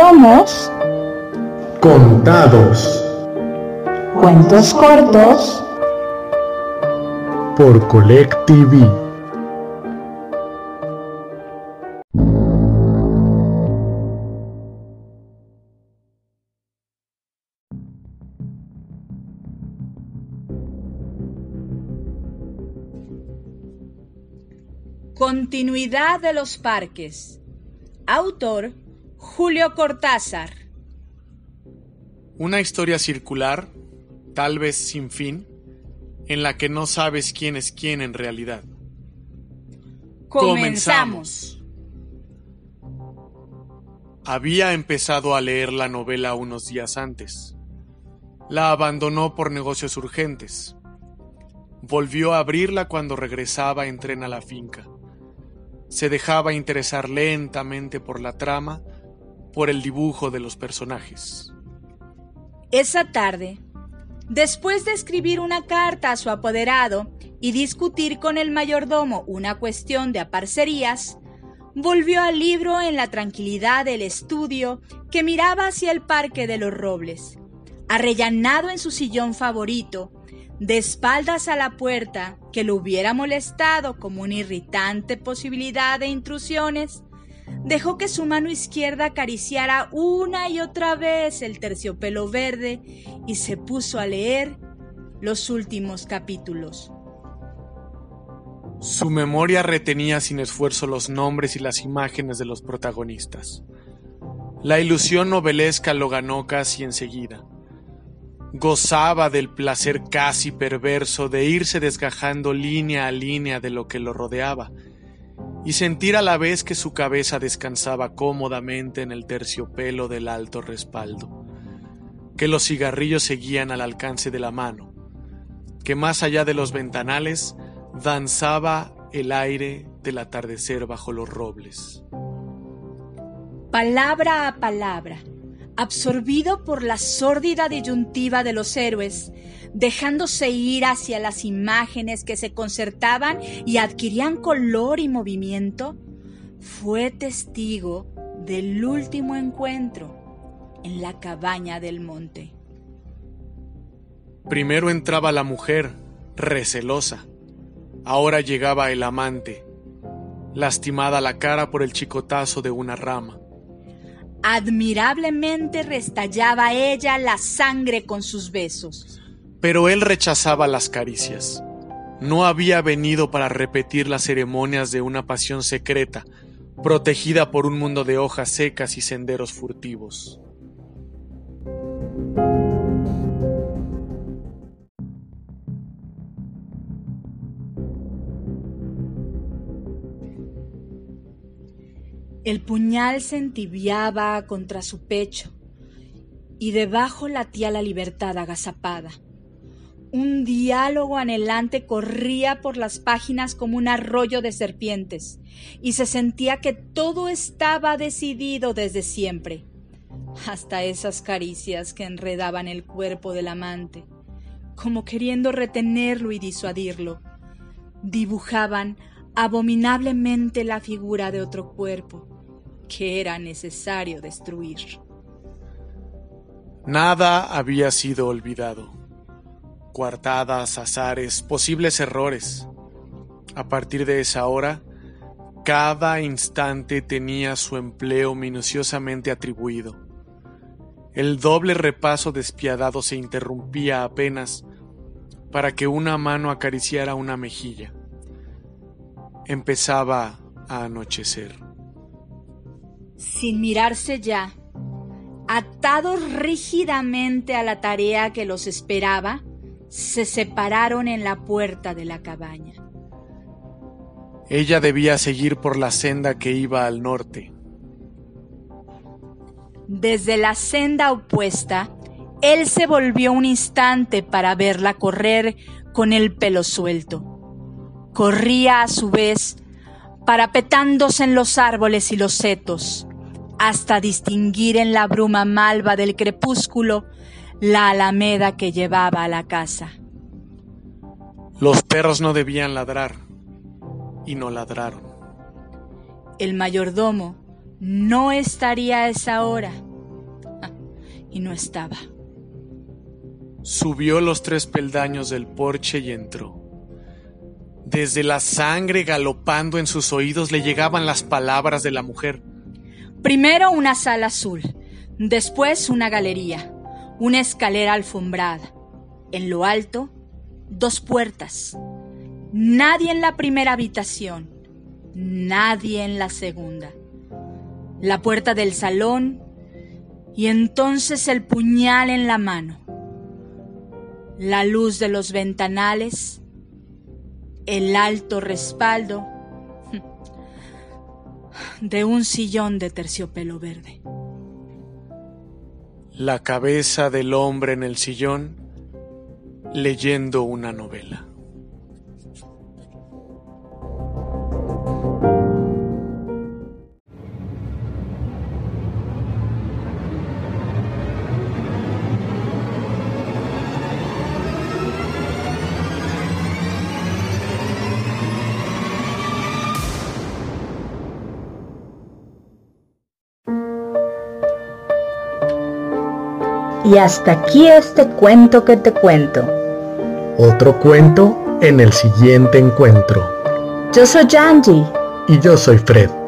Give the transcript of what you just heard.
somos Contados cuentos cortos por Colectivi. Continuidad de los parques. Autor Julio Cortázar. Una historia circular, tal vez sin fin, en la que no sabes quién es quién en realidad. Comenzamos. Había empezado a leer la novela unos días antes. La abandonó por negocios urgentes. Volvió a abrirla cuando regresaba en tren a la finca. Se dejaba interesar lentamente por la trama, por el dibujo de los personajes. Esa tarde, después de escribir una carta a su apoderado y discutir con el mayordomo una cuestión de aparcerías, volvió al libro en la tranquilidad del estudio que miraba hacia el Parque de los Robles. Arrellanado en su sillón favorito, de espaldas a la puerta que lo hubiera molestado como una irritante posibilidad de intrusiones, dejó que su mano izquierda acariciara una y otra vez el terciopelo verde y se puso a leer los últimos capítulos. Su memoria retenía sin esfuerzo los nombres y las imágenes de los protagonistas. La ilusión novelesca lo ganó casi enseguida. Gozaba del placer casi perverso de irse desgajando línea a línea de lo que lo rodeaba y sentir a la vez que su cabeza descansaba cómodamente en el terciopelo del alto respaldo, que los cigarrillos seguían al alcance de la mano, que más allá de los ventanales danzaba el aire del atardecer bajo los robles. Palabra a palabra, absorbido por la sórdida disyuntiva de los héroes, dejándose ir hacia las imágenes que se concertaban y adquirían color y movimiento, fue testigo del último encuentro en la cabaña del monte. Primero entraba la mujer, recelosa. Ahora llegaba el amante, lastimada la cara por el chicotazo de una rama. Admirablemente restallaba ella la sangre con sus besos. Pero él rechazaba las caricias. No había venido para repetir las ceremonias de una pasión secreta, protegida por un mundo de hojas secas y senderos furtivos. El puñal se entibiaba contra su pecho y debajo latía la libertad agazapada. Un diálogo anhelante corría por las páginas como un arroyo de serpientes, y se sentía que todo estaba decidido desde siempre, hasta esas caricias que enredaban el cuerpo del amante, como queriendo retenerlo y disuadirlo. Dibujaban abominablemente la figura de otro cuerpo que era necesario destruir. Nada había sido olvidado. Coartadas, azares, posibles errores. A partir de esa hora, cada instante tenía su empleo minuciosamente atribuido. El doble repaso despiadado se interrumpía apenas para que una mano acariciara una mejilla. Empezaba a anochecer. Sin mirarse ya, atados rígidamente a la tarea que los esperaba, se separaron en la puerta de la cabaña. Ella debía seguir por la senda que iba al norte. Desde la senda opuesta, él se volvió un instante para verla correr con el pelo suelto. Corría a su vez, parapetándose en los árboles y los setos, hasta distinguir en la bruma malva del crepúsculo la alameda que llevaba a la casa. Los perros no debían ladrar, y no ladraron. El mayordomo no estaría a esa hora, y no estaba. Subió los tres peldaños del porche y entró. Desde la sangre galopando en sus oídos le llegaban las palabras de la mujer. Primero una sala azul, después una galería, una escalera alfombrada. En lo alto, dos puertas. Nadie en la primera habitación, nadie en la segunda. La puerta del salón y entonces el puñal en la mano. La luz de los ventanales, el alto respaldo de un sillón de terciopelo verde. La cabeza del hombre en el sillón leyendo una novela. Y hasta aquí este cuento que te cuento. Otro cuento en el siguiente encuentro. Yo soy Angie. Y yo soy Fred.